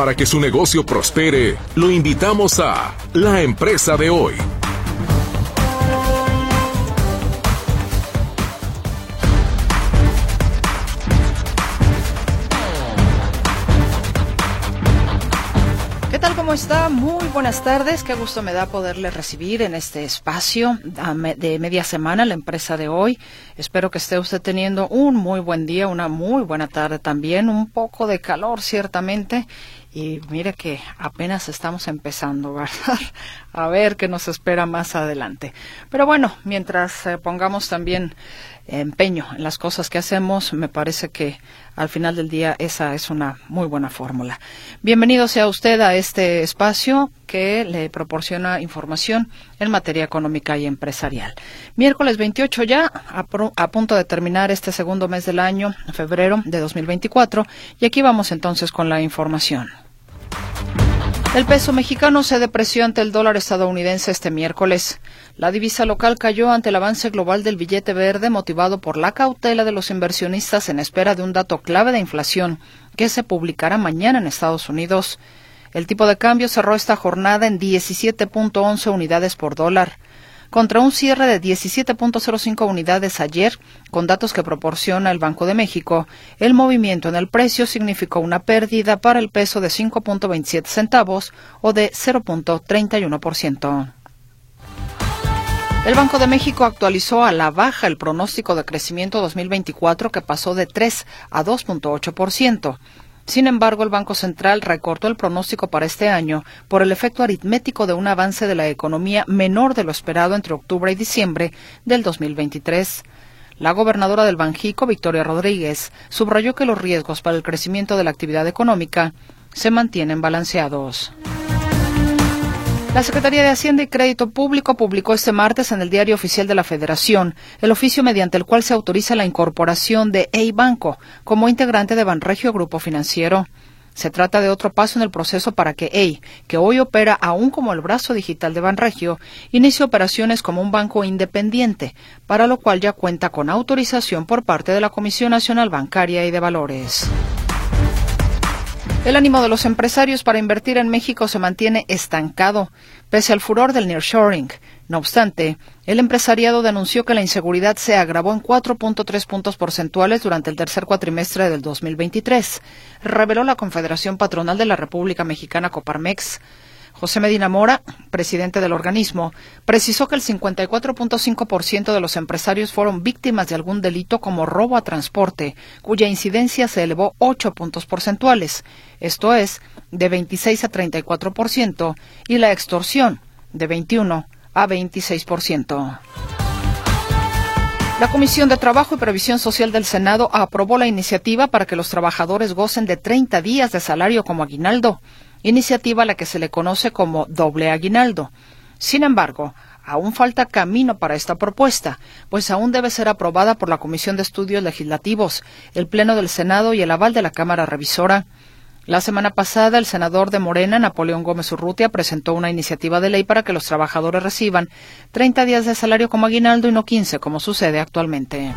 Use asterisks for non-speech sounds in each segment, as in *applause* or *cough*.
Para que su negocio prospere, lo invitamos a La Empresa de Hoy. ¿Cómo está? Muy buenas tardes. Qué gusto me da poderle recibir en este espacio de media semana, la empresa de hoy. Espero que esté usted teniendo un muy buen día, una muy buena tarde también, un poco de calor ciertamente. Y mire que apenas estamos empezando. *laughs* A ver qué nos espera más adelante. Pero bueno, mientras eh, pongamos también empeño en las cosas que hacemos, me parece que al final del día esa es una muy buena fórmula. Bienvenido sea usted a este espacio que le proporciona información en materia económica y empresarial. Miércoles 28 ya, a, a punto de terminar este segundo mes del año, febrero de 2024, y aquí vamos entonces con la información. El peso mexicano se depreció ante el dólar estadounidense este miércoles. La divisa local cayó ante el avance global del billete verde motivado por la cautela de los inversionistas en espera de un dato clave de inflación que se publicará mañana en Estados Unidos. El tipo de cambio cerró esta jornada en 17.11 unidades por dólar contra un cierre de 17.05 unidades ayer, con datos que proporciona el Banco de México, el movimiento en el precio significó una pérdida para el peso de 5.27 centavos o de 0.31%. El Banco de México actualizó a la baja el pronóstico de crecimiento 2024 que pasó de 3 a 2.8%. Sin embargo, el Banco Central recortó el pronóstico para este año por el efecto aritmético de un avance de la economía menor de lo esperado entre octubre y diciembre del 2023. La gobernadora del Banjico, Victoria Rodríguez, subrayó que los riesgos para el crecimiento de la actividad económica se mantienen balanceados. La Secretaría de Hacienda y Crédito Público publicó este martes en el Diario Oficial de la Federación el oficio mediante el cual se autoriza la incorporación de EI Banco como integrante de Banregio Grupo Financiero. Se trata de otro paso en el proceso para que EI, que hoy opera aún como el brazo digital de Banregio, inicie operaciones como un banco independiente, para lo cual ya cuenta con autorización por parte de la Comisión Nacional Bancaria y de Valores. El ánimo de los empresarios para invertir en México se mantiene estancado, pese al furor del nearshoring. No obstante, el empresariado denunció que la inseguridad se agravó en 4.3 puntos porcentuales durante el tercer cuatrimestre del 2023, reveló la Confederación Patronal de la República Mexicana Coparmex. José Medina Mora, presidente del organismo, precisó que el 54.5% de los empresarios fueron víctimas de algún delito como robo a transporte, cuya incidencia se elevó 8 puntos porcentuales, esto es, de 26 a 34%, y la extorsión, de 21 a 26%. La Comisión de Trabajo y Previsión Social del Senado aprobó la iniciativa para que los trabajadores gocen de 30 días de salario como aguinaldo iniciativa a la que se le conoce como doble aguinaldo. Sin embargo, aún falta camino para esta propuesta, pues aún debe ser aprobada por la Comisión de Estudios Legislativos, el Pleno del Senado y el aval de la Cámara Revisora. La semana pasada, el senador de Morena, Napoleón Gómez Urrutia, presentó una iniciativa de ley para que los trabajadores reciban 30 días de salario como aguinaldo y no 15, como sucede actualmente.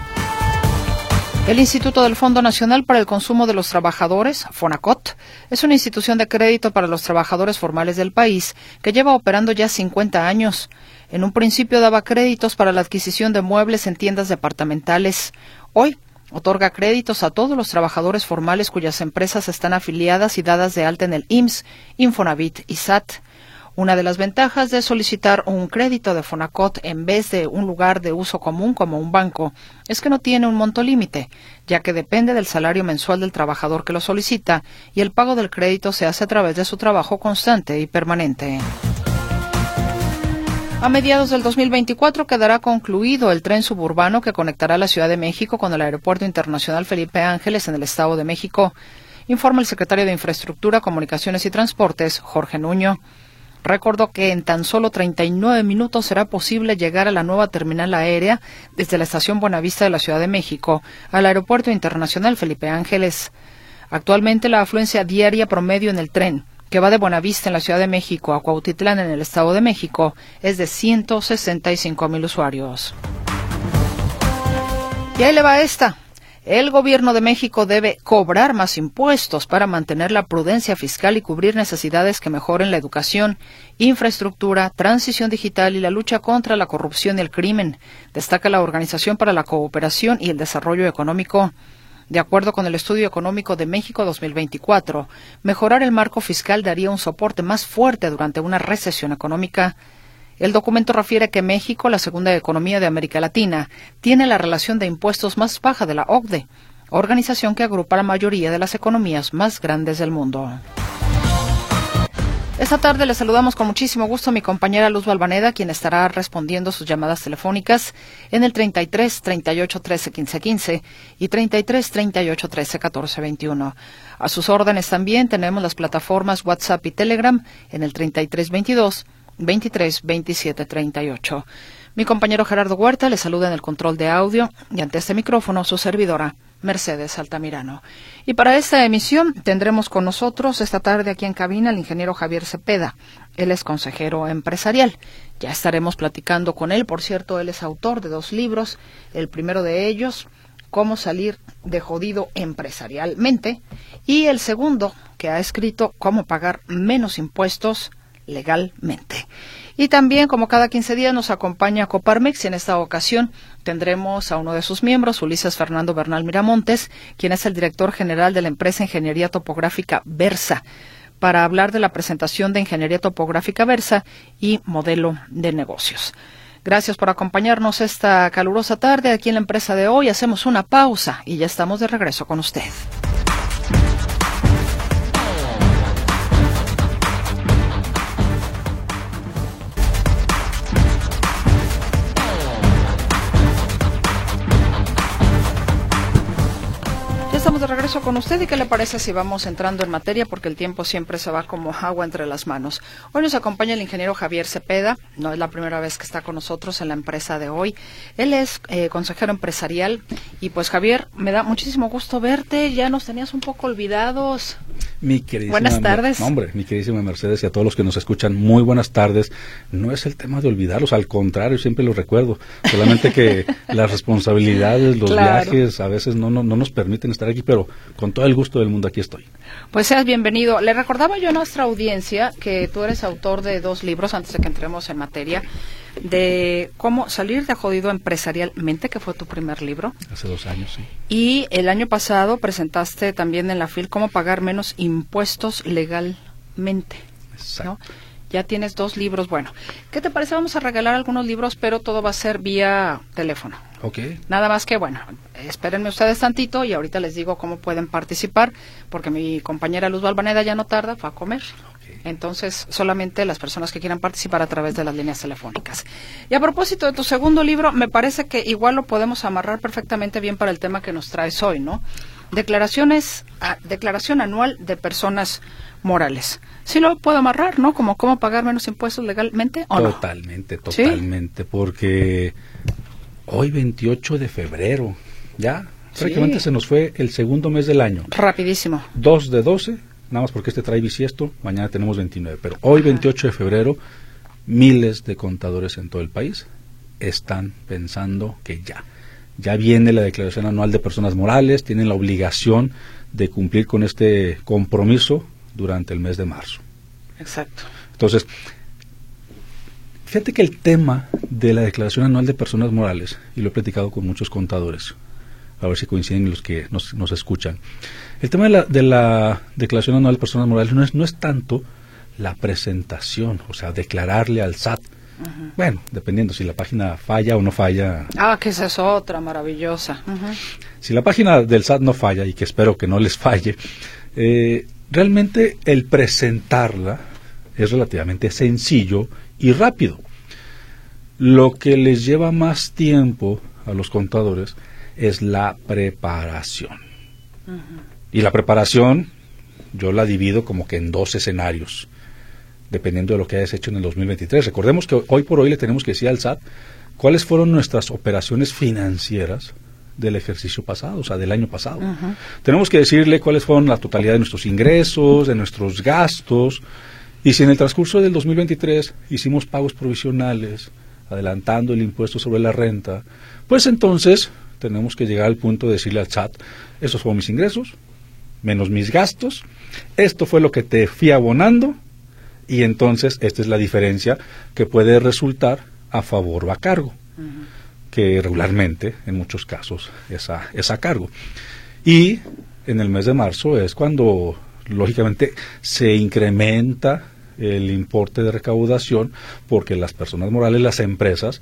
El Instituto del Fondo Nacional para el Consumo de los Trabajadores, FONACOT, es una institución de crédito para los trabajadores formales del país que lleva operando ya 50 años. En un principio daba créditos para la adquisición de muebles en tiendas departamentales. Hoy otorga créditos a todos los trabajadores formales cuyas empresas están afiliadas y dadas de alta en el IMSS, Infonavit y SAT. Una de las ventajas de solicitar un crédito de Fonacot en vez de un lugar de uso común como un banco es que no tiene un monto límite, ya que depende del salario mensual del trabajador que lo solicita y el pago del crédito se hace a través de su trabajo constante y permanente. A mediados del 2024 quedará concluido el tren suburbano que conectará la Ciudad de México con el Aeropuerto Internacional Felipe Ángeles en el Estado de México, informa el secretario de Infraestructura, Comunicaciones y Transportes, Jorge Nuño. Recordó que en tan solo 39 minutos será posible llegar a la nueva terminal aérea desde la estación Buenavista de la Ciudad de México al Aeropuerto Internacional Felipe Ángeles. Actualmente la afluencia diaria promedio en el tren que va de Buenavista en la Ciudad de México a Cuautitlán en el Estado de México es de 165 mil usuarios. Y ahí le va esta. El gobierno de México debe cobrar más impuestos para mantener la prudencia fiscal y cubrir necesidades que mejoren la educación, infraestructura, transición digital y la lucha contra la corrupción y el crimen, destaca la Organización para la Cooperación y el Desarrollo Económico. De acuerdo con el Estudio Económico de México 2024, mejorar el marco fiscal daría un soporte más fuerte durante una recesión económica. El documento refiere que México, la segunda economía de América Latina, tiene la relación de impuestos más baja de la OCDE, organización que agrupa la mayoría de las economías más grandes del mundo. Esta tarde le saludamos con muchísimo gusto a mi compañera Luz Balvaneda, quien estará respondiendo sus llamadas telefónicas en el 33 38 13 15 15 y 33 38 13 14 21. A sus órdenes también tenemos las plataformas WhatsApp y Telegram en el 33 22 23 27 38. Mi compañero Gerardo Huerta le saluda en el control de audio y ante este micrófono su servidora Mercedes Altamirano. Y para esta emisión tendremos con nosotros esta tarde aquí en cabina al ingeniero Javier Cepeda. Él es consejero empresarial. Ya estaremos platicando con él. Por cierto, él es autor de dos libros. El primero de ellos, Cómo salir de jodido empresarialmente. Y el segundo, que ha escrito Cómo pagar menos impuestos legalmente. Y también, como cada 15 días, nos acompaña Coparmex y en esta ocasión tendremos a uno de sus miembros, Ulises Fernando Bernal Miramontes, quien es el director general de la empresa Ingeniería Topográfica Versa, para hablar de la presentación de Ingeniería Topográfica Versa y modelo de negocios. Gracias por acompañarnos esta calurosa tarde aquí en la empresa de hoy. Hacemos una pausa y ya estamos de regreso con usted. Regreso con usted y qué le parece si vamos entrando en materia porque el tiempo siempre se va como agua entre las manos. Hoy nos acompaña el ingeniero Javier Cepeda, no es la primera vez que está con nosotros en la empresa de hoy. Él es eh, consejero empresarial y pues Javier, me da muchísimo gusto verte, ya nos tenías un poco olvidados. Mi queridísima, buenas tardes. Hombre, mi queridísima Mercedes y a todos los que nos escuchan, muy buenas tardes. No es el tema de olvidarlos, al contrario, siempre los recuerdo. Solamente que *laughs* las responsabilidades, los viajes, a veces no, no, no nos permiten estar aquí, pero con todo el gusto del mundo aquí estoy. Pues seas bienvenido. Le recordaba yo a nuestra audiencia que tú eres autor de dos libros, antes de que entremos en materia, de cómo salir de jodido empresarialmente, que fue tu primer libro. Hace dos años, sí. Y el año pasado presentaste también en la FIL cómo pagar menos impuestos legalmente. Exacto. Ya tienes dos libros. Bueno, ¿qué te parece? Vamos a regalar algunos libros, pero todo va a ser vía teléfono. Ok. Nada más que, bueno, espérenme ustedes tantito y ahorita les digo cómo pueden participar, porque mi compañera Luz Balvaneda ya no tarda, va a comer. Entonces, solamente las personas que quieran participar a través de las líneas telefónicas. Y a propósito de tu segundo libro, me parece que igual lo podemos amarrar perfectamente bien para el tema que nos traes hoy, ¿no? Declaraciones, declaración anual de personas morales. Sí lo puedo amarrar, ¿no? Como cómo pagar menos impuestos legalmente o totalmente, Totalmente, porque hoy 28 de febrero, ya prácticamente se nos fue el segundo mes del año. Rapidísimo. 2 de 12 nada más porque este trae bisiesto, mañana tenemos 29, pero hoy 28 de febrero, miles de contadores en todo el país están pensando que ya, ya viene la declaración anual de personas morales, tienen la obligación de cumplir con este compromiso durante el mes de marzo. Exacto. Entonces, fíjate que el tema de la declaración anual de personas morales, y lo he platicado con muchos contadores, a ver si coinciden los que nos, nos escuchan, el tema de la, de la declaración anual de personas morales no es, no es tanto la presentación, o sea, declararle al SAT. Bueno, dependiendo si la página falla o no falla. Ah, que esa es otra maravillosa. Si la página del SAT no falla, y que espero que no les falle, eh, realmente el presentarla es relativamente sencillo y rápido. Lo que les lleva más tiempo a los contadores es la preparación. Y la preparación yo la divido como que en dos escenarios, dependiendo de lo que hayas hecho en el 2023. Recordemos que hoy por hoy le tenemos que decir al SAT cuáles fueron nuestras operaciones financieras del ejercicio pasado, o sea, del año pasado. Tenemos que decirle cuáles fueron la totalidad de nuestros ingresos, de nuestros gastos, y si en el transcurso del 2023 hicimos pagos provisionales, adelantando el impuesto sobre la renta, pues entonces tenemos que llegar al punto de decirle al SAT, esos fueron mis ingresos, menos mis gastos, esto fue lo que te fui abonando y entonces esta es la diferencia que puede resultar a favor o a cargo, que regularmente en muchos casos es a, es a cargo. Y en el mes de marzo es cuando lógicamente se incrementa el importe de recaudación porque las personas morales, las empresas,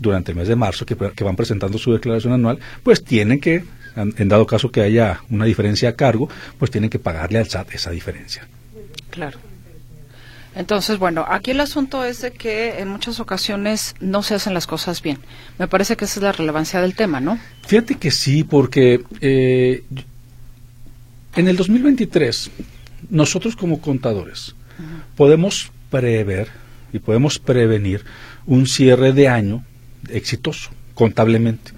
durante el mes de marzo, que, van presentando su declaración anual, pues tienen que, en dado caso que haya una diferencia a cargo, pues tienen que pagarle al SAT esa diferencia. Claro. Entonces, bueno, aquí el asunto es de que en muchas ocasiones no se hacen las cosas bien. Me parece que esa es la relevancia del tema, ¿no? Fíjate que sí, porque eh, en el 2023 nosotros como contadores podemos prever y podemos prevenir un cierre de año exitoso contablemente.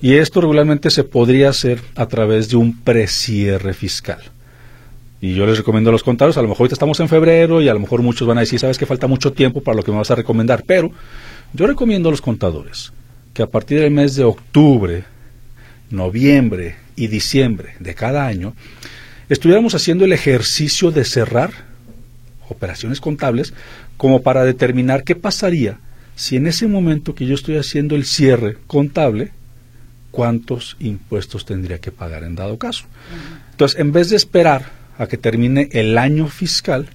Y esto regularmente se podría hacer a través de un precierre fiscal. Y yo les recomiendo a los contadores, a lo mejor ahorita estamos en febrero y a lo mejor muchos van a decir, sabes que falta mucho tiempo para lo que me vas a recomendar, pero yo recomiendo a los contadores que a partir del mes de octubre, noviembre y diciembre de cada año, estuviéramos haciendo el ejercicio de cerrar operaciones contables como para determinar qué pasaría si en ese momento que yo estoy haciendo el cierre contable, cuántos impuestos tendría que pagar en dado caso. Entonces, en vez de esperar a que termine el año fiscal,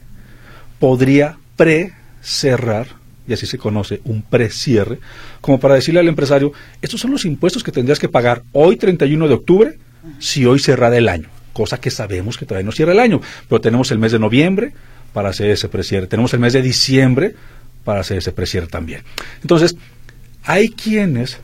podría pre-cerrar, y así se conoce, un pre-cierre, como para decirle al empresario, estos son los impuestos que tendrías que pagar hoy 31 de octubre si hoy cerrara el año, cosa que sabemos que todavía no cierra el año, pero tenemos el mes de noviembre para hacer ese pre-cierre, tenemos el mes de diciembre para hacer ese precierre también. Entonces, hay quienes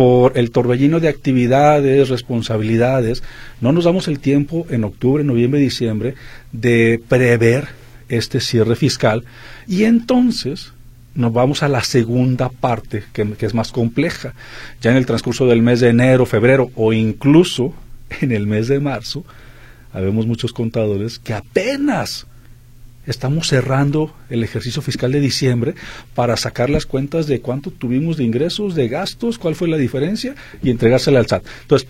por el torbellino de actividades, responsabilidades, no nos damos el tiempo en octubre, noviembre, diciembre de prever este cierre fiscal y entonces nos vamos a la segunda parte que, que, es más compleja. Ya en el transcurso del mes de enero, febrero o incluso en el mes de marzo, habemos muchos contadores que apenas estamos cerrando el ejercicio fiscal de diciembre para sacar las cuentas de cuánto tuvimos de ingresos, de gastos, cuál fue la diferencia y entregársela al SAT. Entonces,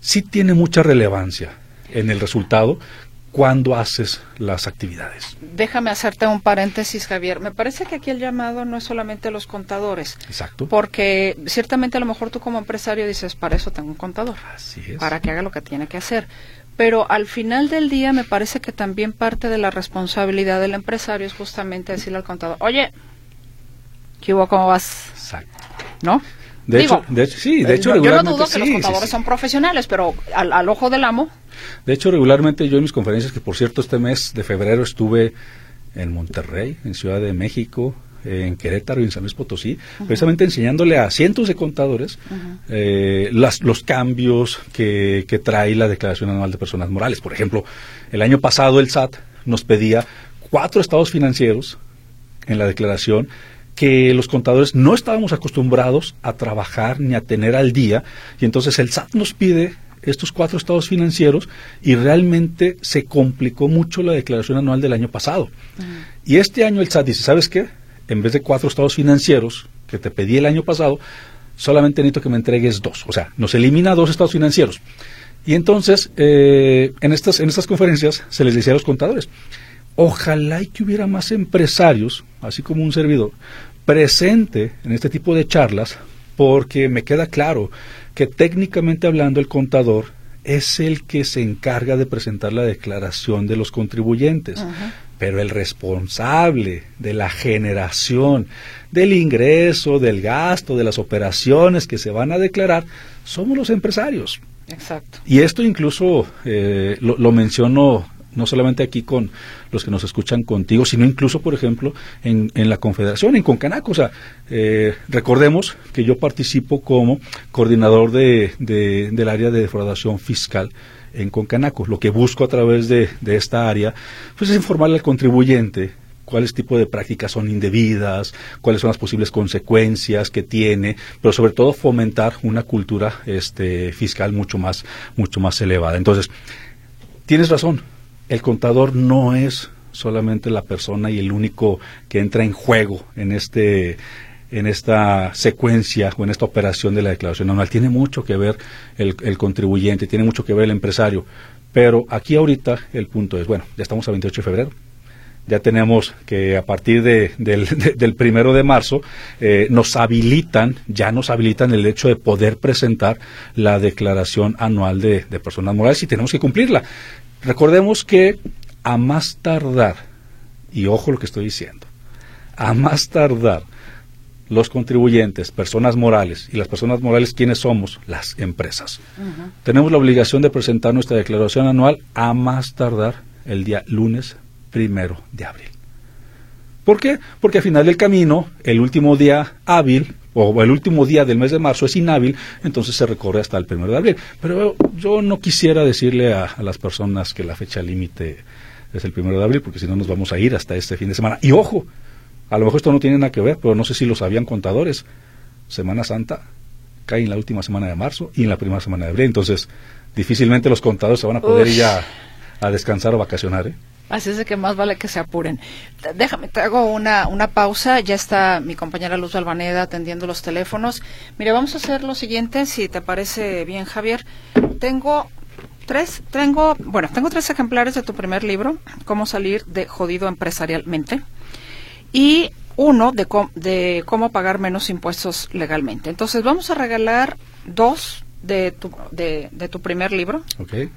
sí tiene mucha relevancia en el resultado cuando haces las actividades. Déjame hacerte un paréntesis, Javier. Me parece que aquí el llamado no es solamente a los contadores. Exacto. Porque ciertamente a lo mejor tú como empresario dices, para eso tengo un contador. Así es. Para que haga lo que tiene que hacer pero al final del día me parece que también parte de la responsabilidad del empresario es justamente decirle al contador, oye, ¿qué hubo? ¿Cómo vas? Exacto. ¿No? De, hecho, de hecho, sí, de hecho, yo, yo no dudo que los contadores son profesionales, pero al, al, ojo del amo. De hecho, regularmente yo en mis conferencias, que por cierto este mes de febrero estuve en Monterrey, en Ciudad de México, en Querétaro y en San Luis Potosí, precisamente enseñándole a cientos de contadores eh, las, los cambios que, que trae la Declaración Anual de Personas Morales. Por ejemplo, el año pasado el SAT nos pedía cuatro estados financieros en la declaración que los contadores no estábamos acostumbrados a trabajar ni a tener al día y entonces el SAT nos pide estos cuatro estados financieros y realmente se complicó mucho la declaración anual del año pasado. Y este año el SAT dice, ¿sabes qué? En vez de cuatro estados financieros que te pedí el año pasado, solamente necesito que me entregues dos. O sea, nos elimina dos estados financieros. Y entonces, eh, en, estas, en estas conferencias se les decía a los contadores, ojalá y que hubiera más empresarios, así como un servidor, presente en este tipo de charlas, porque me queda claro que técnicamente hablando el contador es el que se encarga de presentar la declaración de los contribuyentes pero el responsable de la generación del ingreso, del gasto, de las operaciones que se van a declarar, somos los empresarios. Exacto. Y esto incluso eh, lo, menciono no solamente aquí con los que nos escuchan contigo, sino incluso, por ejemplo, en, la Confederación, en Concanaco. O sea, eh, recordemos que yo participo como coordinador de, del área de defraudación fiscal en Concanaco. Lo que busco a través de, esta área pues es informarle al contribuyente cuáles tipo de prácticas son indebidas, cuáles son las posibles consecuencias que tiene, pero sobre todo fomentar una cultura este, fiscal mucho más, mucho más elevada. Entonces, tienes razón, el contador no es solamente la persona y el único que entra en juego en este en esta secuencia o en esta operación de la declaración anual. Tiene mucho que ver el, el contribuyente, tiene mucho que ver el empresario. Pero aquí ahorita el punto es, bueno, ya estamos a 28 de febrero, ya tenemos que a partir de, del, primero de marzo eh, nos habilitan, ya nos habilitan el hecho de poder presentar la declaración anual de, de personas morales y tenemos que cumplirla. Recordemos que a más tardar, y ojo lo que estoy diciendo, a más tardar los contribuyentes, personas morales, y las personas morales, ¿quiénes somos? Las empresas. Tenemos la obligación de presentar nuestra declaración anual a más tardar el día lunes primero de abril. ¿Por qué? Porque al final del camino, el último día hábil o el último día del mes de marzo es inhábil, entonces se recorre hasta el primero de abril. Pero yo no quisiera decirle a, a las personas que la fecha límite es el primero de abril, porque si no nos vamos a ir hasta este fin de semana. Y ojo, a lo mejor esto no tiene nada que ver, pero no sé si lo sabían contadores. Semana Santa cae en la última semana de marzo y en la primera semana de abril. Entonces, difícilmente los contadores se van a poder ir a, a, descansar o vacacionar. ¿eh? Así es de que más vale que se apuren. Déjame, te hago una, una pausa. Ya está mi compañera Luz Albaneda atendiendo los teléfonos. Mire, vamos a hacer lo siguiente, si te parece bien, Javier. Tengo tres, tengo, bueno, tengo tres ejemplares de tu primer libro, Cómo salir de jodido empresarialmente y uno de, de cómo pagar menos impuestos legalmente. Entonces vamos a regalar dos de tu, de, de tu primer libro. Okay.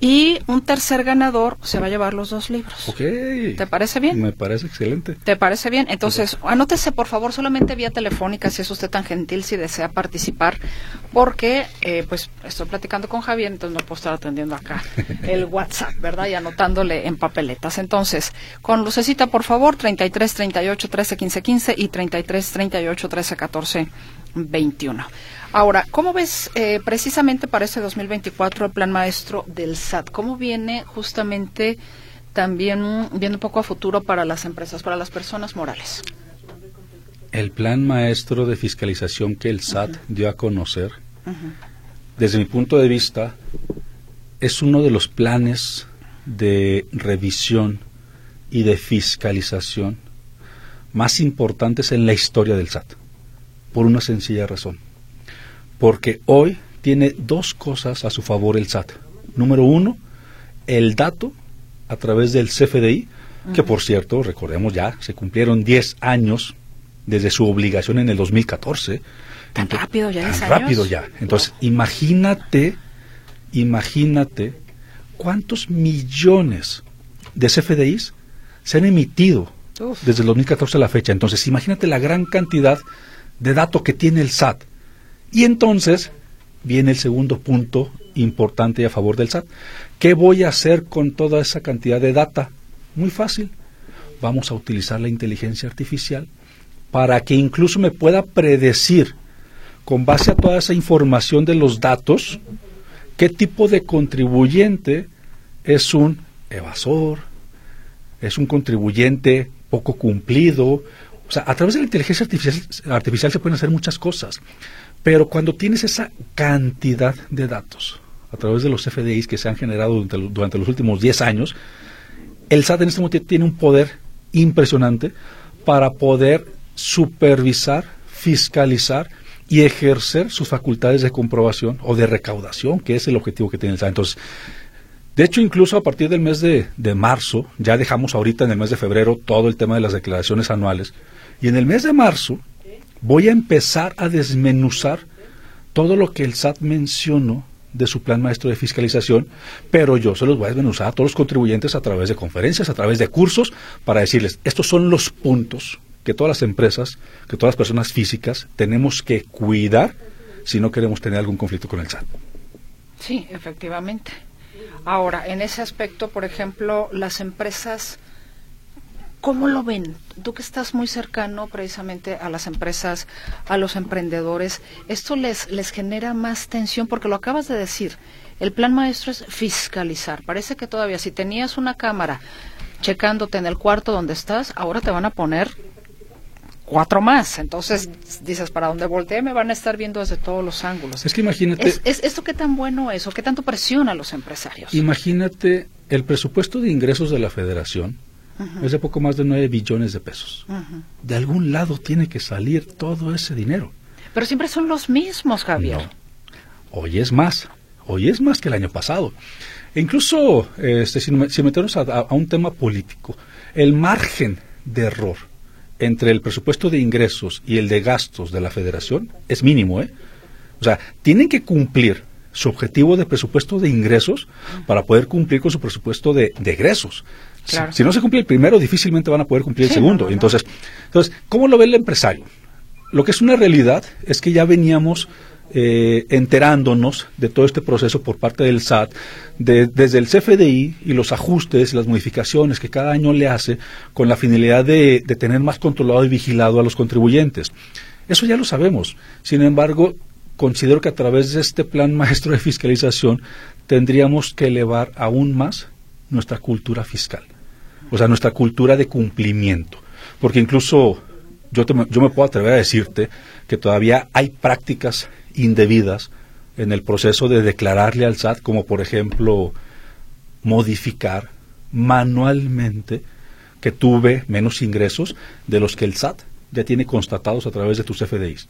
Y un tercer ganador se va a llevar los dos libros. Okay. ¿Te parece bien? Me parece excelente. ¿Te parece bien? Entonces, anótese por favor solamente vía telefónica si es usted tan gentil, si desea participar, porque eh, pues estoy platicando con Javier, entonces no puedo estar atendiendo acá *laughs* el WhatsApp, ¿verdad? Y anotándole en papeletas. Entonces, con lucecita por favor, 33 38 13 15 15 y 33 38 13 14 21. Ahora, ¿cómo ves eh, precisamente para este 2024 el plan maestro del SAT? ¿Cómo viene justamente también viendo un poco a futuro para las empresas, para las personas morales? El plan maestro de fiscalización que el SAT uh -huh. dio a conocer, uh -huh. desde mi punto de vista, es uno de los planes de revisión y de fiscalización más importantes en la historia del SAT, por una sencilla razón porque hoy tiene dos cosas a su favor el SAT. Número uno, el dato a través del CFDI, uh -huh. que por cierto, recordemos ya, se cumplieron 10 años desde su obligación en el 2014. Tan Entonces, rápido ya. Tan años? rápido ya. Entonces, imagínate, imagínate cuántos millones de CFDIs se han emitido Uf. desde el 2014 a la fecha. Entonces, imagínate la gran cantidad de datos que tiene el SAT y entonces viene el segundo punto importante a favor del SAT. ¿Qué voy a hacer con toda esa cantidad de data? Muy fácil. Vamos a utilizar la inteligencia artificial para que incluso me pueda predecir, con base a toda esa información de los datos, qué tipo de contribuyente es un evasor, es un contribuyente poco cumplido. O sea, a través de la inteligencia artificial, se pueden hacer muchas cosas. Pero cuando tienes esa cantidad de datos a través de los FDIs que se han generado durante, los últimos 10 años, el SAT en este momento tiene un poder impresionante para poder supervisar, fiscalizar y ejercer sus facultades de comprobación o de recaudación, que es el objetivo que tiene el SAT. Entonces, de hecho, incluso a partir del mes de marzo, ya dejamos ahorita en el mes de febrero todo el tema de las declaraciones anuales, y en el mes de marzo, voy a empezar a desmenuzar todo lo que el SAT mencionó de su plan maestro de fiscalización, pero yo se los voy a desmenuzar a todos los contribuyentes a través de conferencias, a través de cursos, para decirles, estos son los puntos que todas las empresas, que todas las personas físicas tenemos que cuidar si no queremos tener algún conflicto con el SAT. Sí, efectivamente. Ahora, en ese aspecto, por ejemplo, las empresas ¿Cómo lo ven? Tú que estás muy cercano precisamente a las empresas, a los emprendedores, ¿esto les, les genera más tensión? Porque lo acabas de decir, el plan maestro es fiscalizar. Parece que todavía si tenías una cámara checándote en el cuarto donde estás, ahora te van a poner cuatro más. Entonces dices, para donde voltee me van a estar viendo desde todos los ángulos. Es que imagínate... ¿Es, es, ¿Esto qué tan bueno es o qué tanto presiona a los empresarios? Imagínate el presupuesto de ingresos de la federación es de poco más de 9 billones de pesos. De algún lado tiene que salir todo ese dinero. Pero siempre son los mismos, Javier. Hoy es más. Hoy es más que el año pasado. E incluso, este, si, metemos a, un tema político, el margen de error entre el presupuesto de ingresos y el de gastos de la federación es mínimo, ¿eh? O sea, tienen que cumplir su objetivo de presupuesto de ingresos para poder cumplir con su presupuesto de, egresos. Si, no se cumple el primero, difícilmente van a poder cumplir el segundo. Entonces, entonces, ¿cómo lo ve el empresario? Lo que es una realidad es que ya veníamos eh, enterándonos de todo este proceso por parte del SAT, desde el CFDI y los ajustes, las modificaciones que cada año le hace con la finalidad de, de tener más controlado y vigilado a los contribuyentes. Eso ya lo sabemos. Sin embargo, considero que a través de este plan maestro de fiscalización tendríamos que elevar aún más nuestra cultura fiscal, o sea, nuestra cultura de cumplimiento, porque incluso yo, yo me puedo atrever a decirte que todavía hay prácticas indebidas en el proceso de declararle al SAT, como por ejemplo modificar manualmente que tuve menos ingresos de los que el SAT ya tiene constatados a través de tus FDIs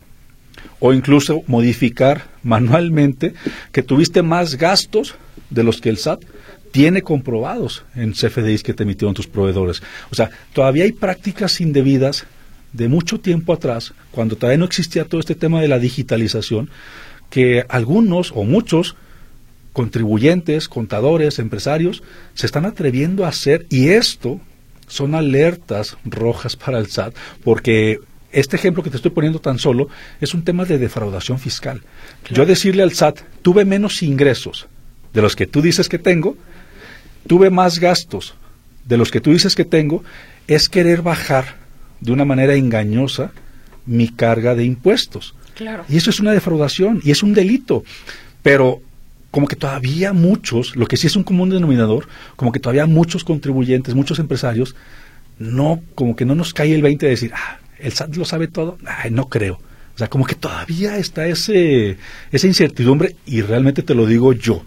o incluso modificar manualmente que tuviste más gastos de los que el SAT tiene comprobados en CFDIs que te emitieron tus proveedores. O sea, todavía hay prácticas indebidas de mucho tiempo atrás, cuando todavía no existía todo este tema de la digitalización, que algunos o muchos contribuyentes, contadores, empresarios, se están atreviendo a hacer y esto son alertas rojas para el SAT, porque este ejemplo que te estoy poniendo tan solo es un tema de defraudación fiscal. Yo decirle al SAT, tuve menos ingresos de los que tú dices que tengo, tuve más gastos de los que tú dices que tengo, es querer bajar de una manera engañosa mi carga de impuestos. Claro. Y eso es una defraudación y es un delito. Pero como que todavía muchos, lo que sí es un común denominador, como que todavía muchos contribuyentes, muchos empresarios, no, como que no nos cae el 20 de decir, ah, el SAT lo sabe todo. Ay, no creo. O sea, como que todavía está ese, esa incertidumbre y realmente te lo digo yo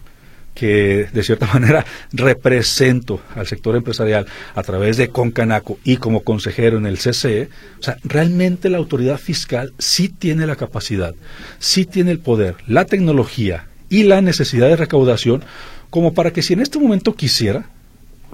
que de cierta *laughs* manera represento al sector empresarial a través de Concanaco y como consejero en el CCE, o sea, realmente la autoridad fiscal sí tiene la capacidad, sí tiene el poder, la tecnología y la necesidad de recaudación como para que si en este momento quisiera,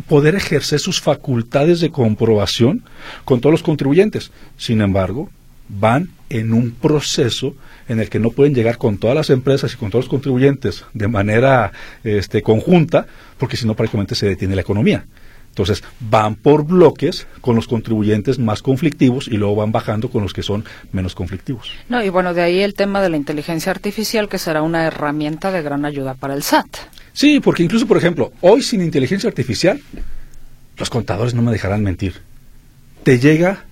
poder ejercer sus facultades de comprobación con todos los contribuyentes. Sin embargo, van en un proceso en el que no pueden llegar con todas las empresas y con todos los contribuyentes de manera este, conjunta, porque si no prácticamente se detiene la economía. Entonces, van por bloques con los contribuyentes más conflictivos y luego van bajando con los que son menos conflictivos. No, y bueno, de ahí el tema de la inteligencia artificial, que será una herramienta de gran ayuda para el SAT. Sí, porque incluso, por ejemplo, hoy sin inteligencia artificial, los contadores no me dejarán mentir. Te llega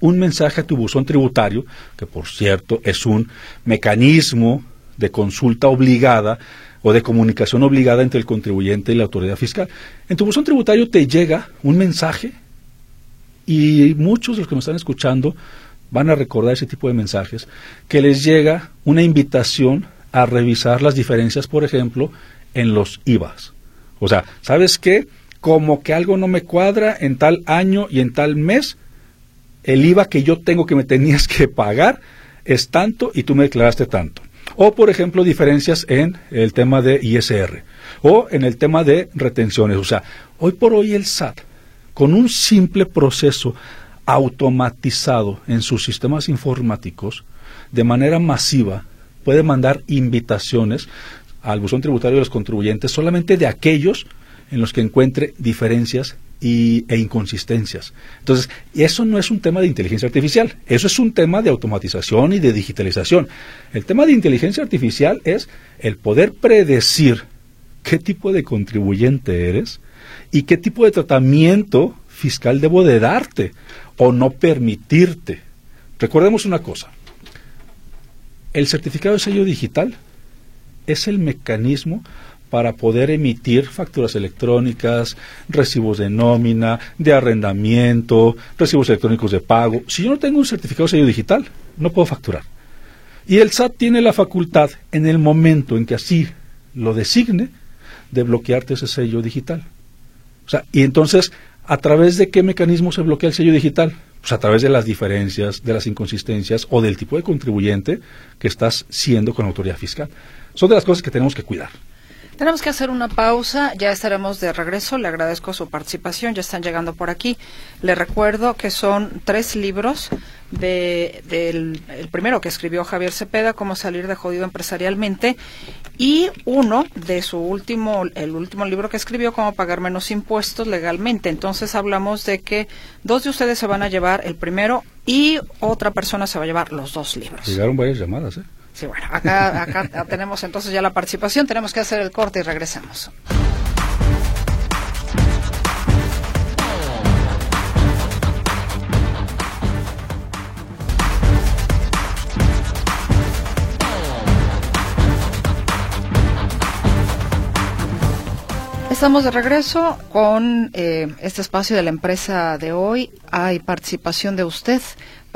un mensaje a tu buzón tributario, que por cierto es un mecanismo de consulta obligada o de comunicación obligada entre el contribuyente y la autoridad fiscal. En tu buzón tributario te llega un mensaje y muchos de los que nos están escuchando van a recordar ese tipo de mensajes, que les llega una invitación a revisar las diferencias, por ejemplo, en los IVAs. O sea, ¿sabes qué? Como que algo no me cuadra en tal año y en tal mes, el IVA que yo tengo que me tenías que pagar es tanto y tú me declaraste tanto. O, por ejemplo, diferencias en el tema de ISR o en el tema de retenciones. O sea, hoy por hoy el SAT, con un simple proceso automatizado en sus sistemas informáticos, de manera masiva, puede mandar invitaciones al buzón tributario de los contribuyentes solamente de aquellos en los que encuentre diferencias y, e inconsistencias. Entonces, eso no es un tema de inteligencia artificial, eso es un tema de automatización y de digitalización. El tema de inteligencia artificial es el poder predecir qué tipo de contribuyente eres y qué tipo de tratamiento fiscal debo de darte o no permitirte. Recordemos una cosa, el certificado de sello digital es el mecanismo para poder emitir facturas electrónicas, recibos de nómina, de arrendamiento, recibos electrónicos de pago. Si yo no tengo un certificado de sello digital, no puedo facturar. Y el SAT tiene la facultad, en el momento en que así lo designe, de bloquearte ese sello digital. O sea, y entonces ¿A través de qué mecanismo se bloquea el sello digital? Pues a través de las diferencias, de las inconsistencias o del tipo de contribuyente que estás siendo con la autoridad fiscal. Son de las cosas que tenemos que cuidar. Tenemos que hacer una pausa, ya estaremos de regreso. Le agradezco su participación, ya están llegando por aquí. Le recuerdo que son tres libros de, del el primero que escribió Javier Cepeda, Cómo salir de jodido empresarialmente, y uno de su último, el último libro que escribió, Cómo pagar menos impuestos legalmente. Entonces hablamos de que dos de ustedes se van a llevar el primero y otra persona se va a llevar los dos libros. Llegaron varias llamadas, ¿eh? Sí, bueno, acá, acá *laughs* tenemos entonces ya la participación, tenemos que hacer el corte y regresamos. Estamos de regreso con eh, este espacio de la empresa de hoy. Hay participación de usted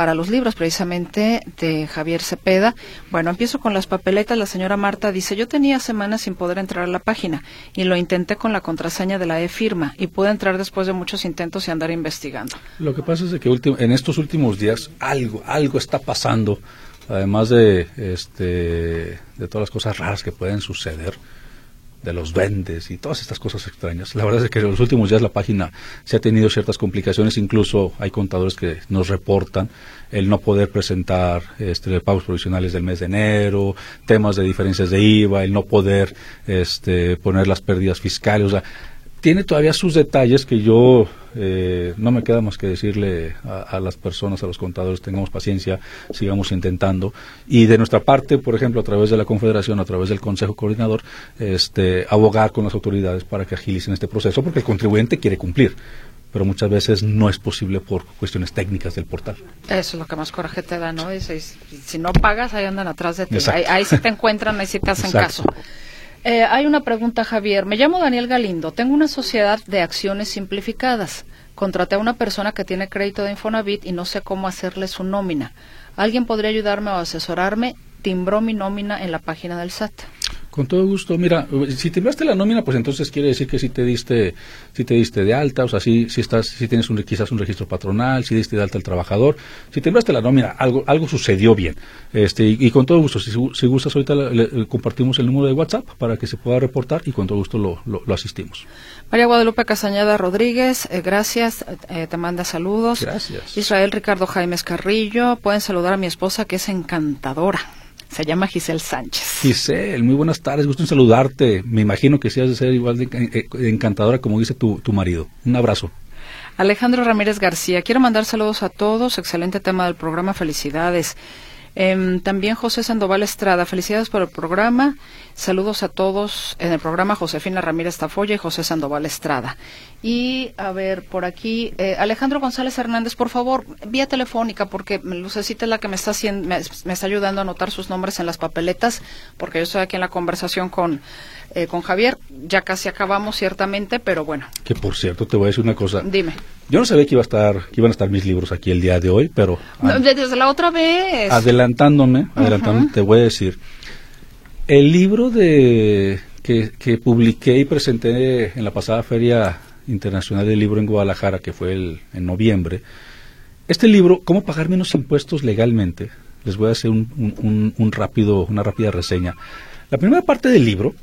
para los libros precisamente de Javier Cepeda. Bueno, empiezo con las papeletas. La señora Marta dice, yo tenía semanas sin poder entrar a la página y lo intenté con la contraseña de la e-firma y pude entrar después de muchos intentos y andar investigando. Lo que pasa es que en estos últimos días algo, algo está pasando, además de, este, de todas las cosas raras que pueden suceder de los vendes y todas estas cosas extrañas. La verdad es que en los últimos días la página se ha tenido ciertas complicaciones, incluso hay contadores que nos reportan el no poder presentar este, pagos provisionales del mes de enero, temas de diferencias de IVA, el no poder este, poner las pérdidas fiscales. O sea, tiene todavía sus detalles que yo eh, no me queda más que decirle a, las personas, a los contadores, tengamos paciencia, sigamos intentando. Y de nuestra parte, por ejemplo, a través de la Confederación, a través del Consejo Coordinador, este, abogar con las autoridades para que agilicen este proceso, porque el contribuyente quiere cumplir pero muchas veces no es posible por cuestiones técnicas del portal. Eso es lo que más coraje te da, ¿no? si no pagas, ahí andan atrás de ti. Ahí, ahí, sí te encuentran, ahí sí te hacen caso. Eh, hay una pregunta, Javier. Me llamo Daniel Galindo. Tengo una sociedad de acciones simplificadas. Contraté a una persona que tiene crédito de Infonavit y no sé cómo hacerle su nómina. ¿Alguien podría ayudarme o asesorarme? Timbró mi nómina en la página del SAT. Con todo gusto. Mira, si te enviaste la nómina, pues entonces quiere decir que si te diste, si te diste de alta, o sea, si, si estás, si tienes un, quizás un registro patronal, si diste de alta al trabajador, si te enviaste la nómina, algo, algo sucedió bien. Este, y, con todo gusto, si, si gustas ahorita le, compartimos el número de WhatsApp para que se pueda reportar y con todo gusto lo, lo, asistimos. María Guadalupe Casañada Rodríguez, eh, gracias, eh, te manda saludos. Gracias. Israel Ricardo Jaime Carrillo, pueden saludar a mi esposa que es encantadora. Se llama Giselle Sánchez. Giselle, muy buenas tardes, gusto en saludarte. Me imagino que sí has de ser igual de eh, encantadora como dice tu, tu marido. Un abrazo. Alejandro Ramírez García, quiero mandar saludos a todos. Excelente tema del programa, felicidades. Em, también José Sandoval Estrada, felicidades por el programa. Saludos a todos en el programa Josefina Ramírez Tafoya y José Sandoval Estrada. Y a ver, por aquí, eh, Alejandro González Hernández, por favor, vía telefónica, porque Lucecita es la que me está, haciendo, me, está ayudando a anotar sus nombres en las papeletas, porque yo estoy aquí en la conversación con, eh, con Javier. Ya casi acabamos, ciertamente, pero bueno. Que por cierto, te voy a decir una cosa. Dime. Yo no sabía que, iba a estar, que iban a estar mis libros aquí el día de hoy, pero... desde la otra vez. Adelantándome, adelantándome, te voy a decir. El libro de que, que publiqué y presenté en la pasada feria Internacional del Libro en Guadalajara, que fue el, en noviembre. Este libro, ¿Cómo pagar menos impuestos legalmente? Les voy a hacer un, un, rápido, una rápida reseña. La primera parte del libro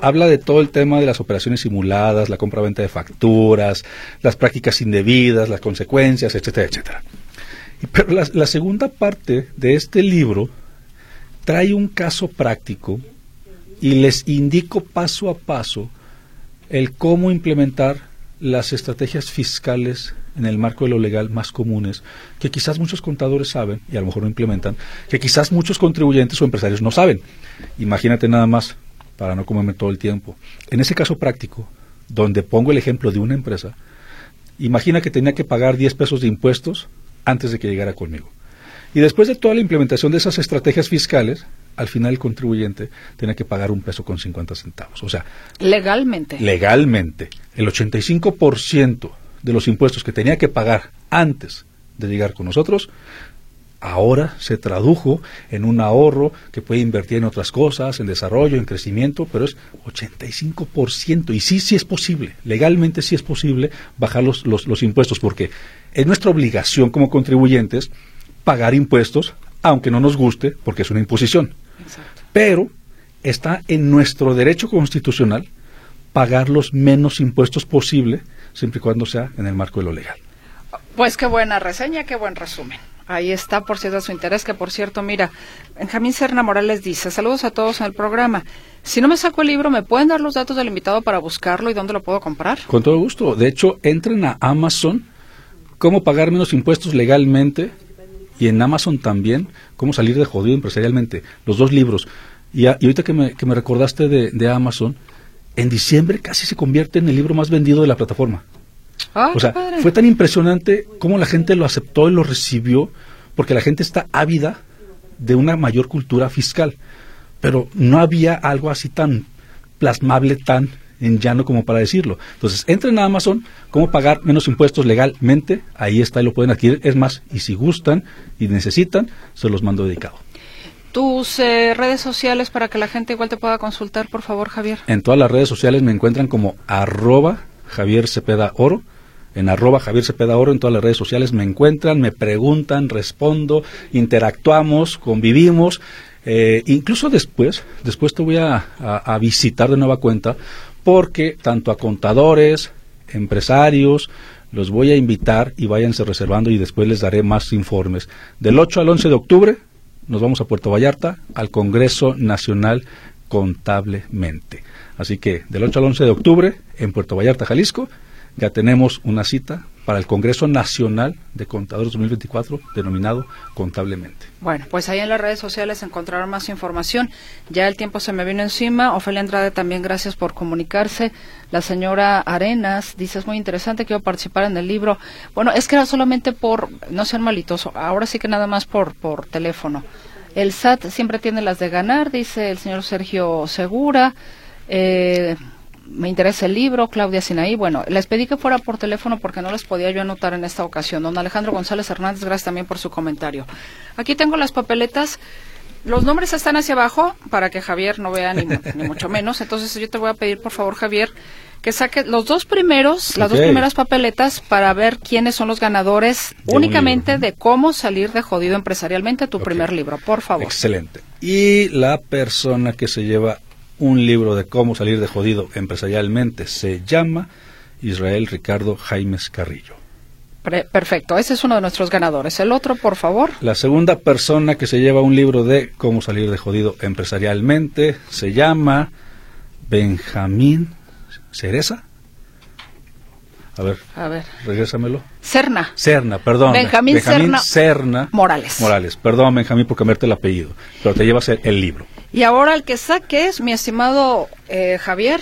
habla de todo el tema de las operaciones simuladas, la compra-venta de facturas, las prácticas indebidas, las consecuencias, etcétera, etcétera. Pero la, la segunda parte de este libro trae un caso práctico y les indico paso a paso el cómo implementar las estrategias fiscales en el marco de lo legal más comunes, que quizás muchos contadores saben y a lo mejor no implementan, que quizás muchos contribuyentes o empresarios no saben. Imagínate nada más, para no comerme todo el tiempo. En ese caso práctico, donde pongo el ejemplo de una empresa, imagina que tenía que pagar 10 pesos de impuestos antes de que llegara conmigo. Y después de toda la implementación de esas estrategias fiscales, al final el contribuyente tiene que pagar un peso con 50 centavos. O sea, legalmente. Legalmente. El 85% de los impuestos que tenía que pagar antes de llegar con nosotros ahora se tradujo en un ahorro que puede invertir en otras cosas, en desarrollo, en crecimiento, pero es 85%. Y sí, sí es posible, legalmente sí es posible bajar los, los, impuestos, porque es nuestra obligación como contribuyentes pagar impuestos, aunque no nos guste, porque es una imposición. Pero está en nuestro derecho constitucional pagar los menos impuestos posible, siempre y cuando sea en el marco de lo legal. Pues qué buena reseña, qué buen resumen. Ahí está, por cierto, su interés, que por cierto, mira, Benjamín Serna Morales dice, saludos a todos en el programa. Si no me saco el libro, ¿me pueden dar los datos del invitado para buscarlo y dónde lo puedo comprar? Con todo gusto. De hecho, entren a Amazon, cómo pagar menos impuestos legalmente, y en Amazon también, cómo salir de jodido empresarialmente. Los dos libros. Y, ahorita que me, que me recordaste de, de Amazon, en diciembre casi se convierte en el libro más vendido de la plataforma. Ah, o sea, fue tan impresionante cómo la gente lo aceptó y lo recibió, porque la gente está ávida de una mayor cultura fiscal. Pero no había algo así tan plasmable, tan en llano como para decirlo. Entonces, entren a Amazon, cómo pagar menos impuestos legalmente, ahí está y lo pueden adquirir. Es más, y si gustan y necesitan, se los mando dedicado. Tus eh, redes sociales para que la gente igual te pueda consultar, por favor, Javier. En todas las redes sociales me encuentran como arroba Javier Cepeda Oro. En arroba Javier Cepeda Oro en todas las redes sociales me encuentran, me preguntan, respondo, interactuamos, convivimos. Eh, incluso después, después te voy a, a visitar de nueva cuenta porque tanto a contadores, empresarios, los voy a invitar y váyanse reservando y después les daré más informes. Del 8 al 11 de octubre nos vamos a Puerto Vallarta al Congreso Nacional Contablemente. Así que del 8 al 11 de octubre en Puerto Vallarta, Jalisco, ya tenemos una cita para el Congreso Nacional de Contadores 2024, denominado Contablemente. Bueno, pues ahí en las redes sociales encontrarán más información. Ya el tiempo se me vino encima. Ofelia Andrade, también gracias por comunicarse. La señora Arenas dice, es muy interesante, quiero participar en el libro. Bueno, es que era solamente por, no sean malitos, ahora sí que nada más por, por teléfono. El SAT siempre tiene las de ganar, dice el señor Sergio Segura. Eh, me interesa el libro, Claudia Sinaí. Bueno, les pedí que fuera por teléfono porque no les podía yo anotar en esta ocasión. Don Alejandro González Hernández, gracias también por su comentario. Aquí tengo las papeletas. Los nombres están hacia abajo para que Javier no vea ni, mucho menos. Entonces yo te voy a pedir, por favor, Javier, que saque los dos primeros, las dos primeras papeletas para ver quiénes son los ganadores únicamente de cómo salir de jodido empresarialmente tu primer libro, por favor. Excelente. Y la persona que se lleva un libro de cómo salir de jodido empresarialmente. Se llama Israel Ricardo Jaimes Carrillo. Perfecto, ese es uno de nuestros ganadores. El otro, por favor. La segunda persona que se lleva un libro de cómo salir de jodido empresarialmente se llama Benjamín Cereza. A ver, a ver. Regrésamelo. Cerna. Cerna, perdón. Benjamín, Cerna, Morales. Morales. Perdón, Benjamín, por cambiarte el apellido. Pero te llevas el libro. Y ahora el que saques, mi estimado eh, Javier,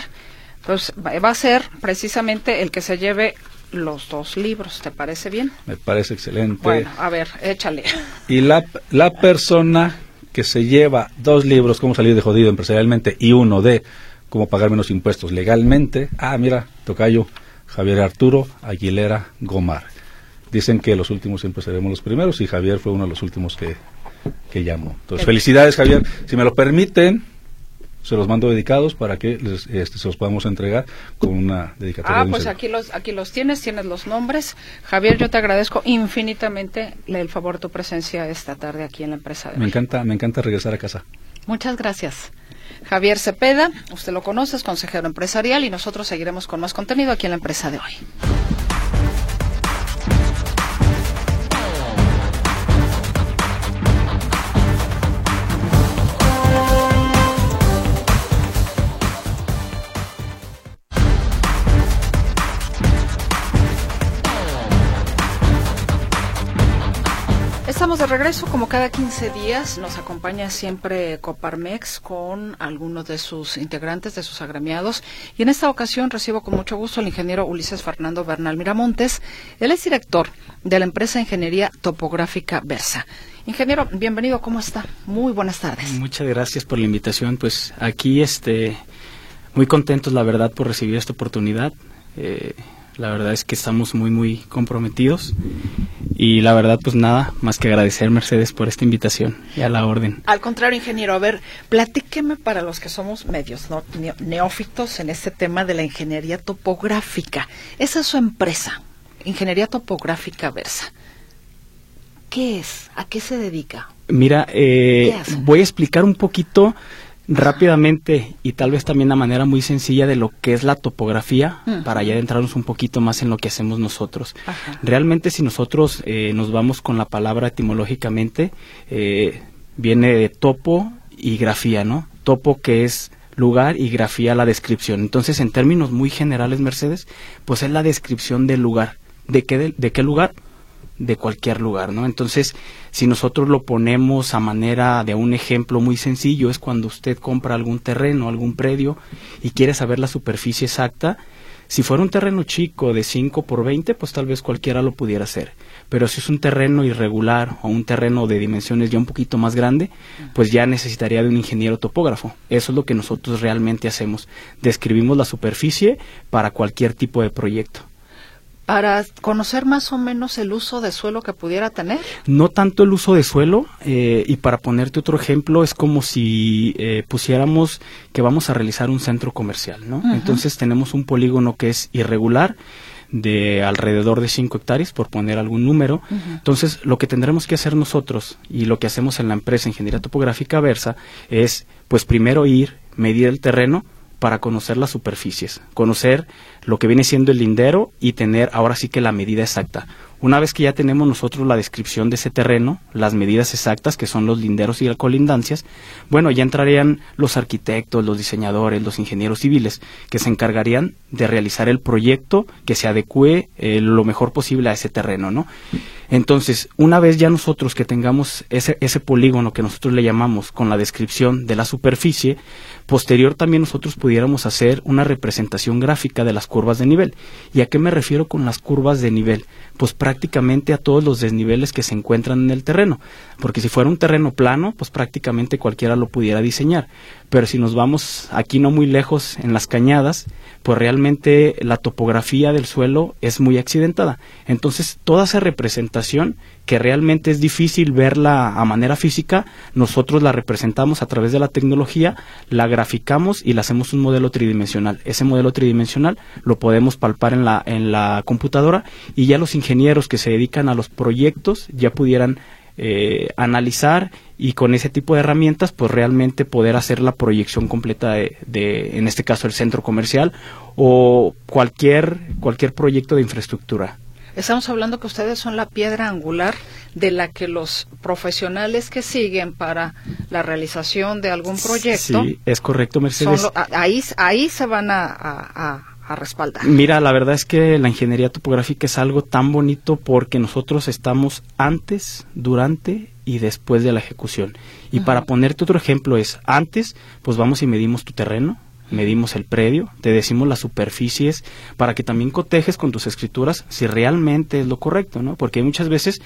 pues va a ser precisamente el que se lleve los dos libros. ¿Te parece bien? Me parece excelente. Bueno, a ver, échale. *laughs* Y la, la persona que se lleva dos libros, Cómo salir de jodido empresarialmente, y uno de Cómo pagar menos impuestos legalmente. Ah, mira, tocayo, Javier Arturo Aguilera Gomar. Dicen que los últimos siempre seremos los primeros y Javier fue uno de los últimos que que llamo. Entonces, felicidades, Javier. Si me lo permiten, se los mando dedicados para que les, este, se los podamos entregar con una dedicatoria. Ah, pues aquí los, aquí los tienes, tienes los nombres. Javier, yo te agradezco infinitamente el favor de tu presencia esta tarde aquí en la empresa. me encanta, me encanta regresar a casa. Muchas gracias. Javier Cepeda, usted lo conoce, es consejero empresarial y nosotros seguiremos con más contenido aquí en la empresa de hoy. Regreso, como cada 15 días nos acompaña siempre Coparmex con algunos de sus integrantes, de sus agremiados. Y en esta ocasión recibo con mucho gusto al ingeniero Ulises Fernando Bernal Miramontes. Él es director de la empresa Ingeniería Topográfica Versa. Ingeniero, bienvenido, ¿cómo está? Muy buenas tardes. Muchas gracias por la invitación. Pues aquí, este, muy contentos, la verdad, por recibir esta oportunidad. Eh, la verdad es que estamos muy, muy comprometidos Y la verdad, pues nada, más que agradecer Mercedes por esta invitación y a la orden. Al contrario, ingeniero, a ver, platíqueme para los que somos medios neófitos en este tema de la ingeniería topográfica. Esa es su empresa, Ingeniería Topográfica Versa. ¿Qué es? ¿A qué se dedica? Mira, eh, voy a explicar un poquito rápidamente y tal vez también de manera muy sencilla de lo que es la topografía para ya adentrarnos un poquito más en lo que hacemos nosotros. Realmente si nosotros eh, nos vamos con la palabra etimológicamente, eh, viene de topo y grafía, ¿no? Topo que es lugar y grafía la descripción. Entonces, en términos muy generales, Mercedes, pues es la descripción del lugar. ¿De qué, de qué lugar? De cualquier lugar, ¿no? Entonces, si nosotros lo ponemos a manera de un ejemplo muy sencillo, es cuando usted compra algún terreno, algún predio y quiere saber la superficie exacta, si fuera un terreno chico de 5 por 20, pues tal vez cualquiera lo pudiera hacer. Pero si es un terreno irregular o un terreno de dimensiones ya un poquito más grande, pues ya necesitaría de un ingeniero topógrafo. Eso es lo que nosotros realmente hacemos. Describimos la superficie para cualquier tipo de proyecto para conocer más o menos el uso de suelo que pudiera tener. No tanto el uso de suelo, eh, y para ponerte otro ejemplo, es como si eh, pusiéramos que vamos a realizar un centro comercial, ¿no? Entonces tenemos un polígono que es irregular, de alrededor de 5 hectáreas, por poner algún número. Entonces, lo que tendremos que hacer nosotros y lo que hacemos en la empresa Ingeniería Topográfica Versa es, pues primero ir, medir el terreno, para conocer las superficies, conocer lo que viene siendo el lindero y tener ahora sí que la medida exacta. Una vez que ya tenemos nosotros la descripción de ese terreno, las medidas exactas, que son los linderos y las colindancias, bueno, ya entrarían los arquitectos, los diseñadores, los ingenieros civiles, que se encargarían de realizar el proyecto que se adecue eh, lo mejor posible a ese terreno, ¿no? Entonces, una vez ya nosotros que tengamos ese, ese polígono que nosotros le llamamos con la descripción de la superficie, posterior también nosotros pudiéramos hacer una representación gráfica de las curvas de nivel. ¿Y a qué me refiero con las curvas de nivel? Pues prácticamente a todos los desniveles que se encuentran en el terreno. Porque si fuera un terreno plano, pues prácticamente cualquiera lo pudiera diseñar. Pero si nos vamos aquí no muy lejos en las cañadas, pues realmente la topografía del suelo es muy accidentada. Entonces, toda esa representación que realmente es difícil verla a manera física, nosotros la representamos a través de la tecnología, la graficamos y le hacemos un modelo tridimensional. Ese modelo tridimensional lo podemos palpar en la, en la computadora y ya los ingenieros que se dedican a los proyectos ya pudieran eh, analizar y con ese tipo de herramientas pues realmente poder hacer la proyección completa de, de, en este caso el centro comercial o cualquier cualquier proyecto de infraestructura Estamos hablando que ustedes son la piedra angular de la que los profesionales que siguen para la realización de algún proyecto. Sí, es correcto, Mercedes. ahí, ahí se van a, a respaldar. Mira, la verdad es que la ingeniería topográfica es algo tan bonito porque nosotros estamos antes, durante y después de la ejecución. Y para ponerte otro ejemplo es, antes, pues vamos y medimos tu terreno, medimos el predio, te decimos las superficies para que también cotejes con tus escrituras si realmente es lo correcto, ¿no? Porque muchas veces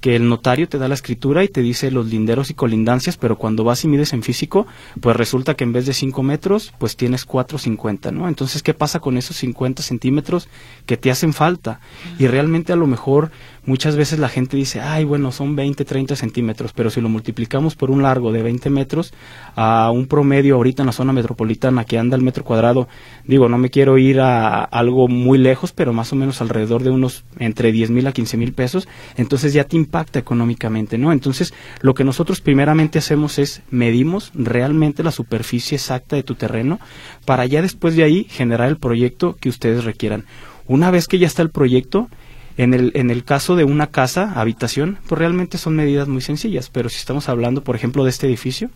que el notario te da la escritura y te dice los linderos y colindancias, pero cuando vas y mides en físico, pues resulta que en vez de 5 metros, pues tienes 4,50, ¿no? Entonces, ¿qué pasa con esos 50 centímetros que te hacen falta? Y realmente a lo mejor muchas veces la gente dice, ay, bueno, son 20, 30 centímetros, pero si lo multiplicamos por un largo de 20 metros a un promedio ahorita en la zona metropolitana que anda al metro cuadrado, digo, no me quiero ir a algo muy lejos, pero más o menos alrededor de unos entre 10 mil a 15 mil pesos, entonces ya te impacta económicamente, ¿no? Entonces, lo que nosotros primeramente hacemos es medimos realmente la superficie exacta de tu terreno para ya después de ahí generar el proyecto que ustedes requieran. Una vez que ya está el proyecto, en el, en el caso de una casa, habitación, pues realmente son medidas muy sencillas, pero si estamos hablando, por ejemplo, de este edificio,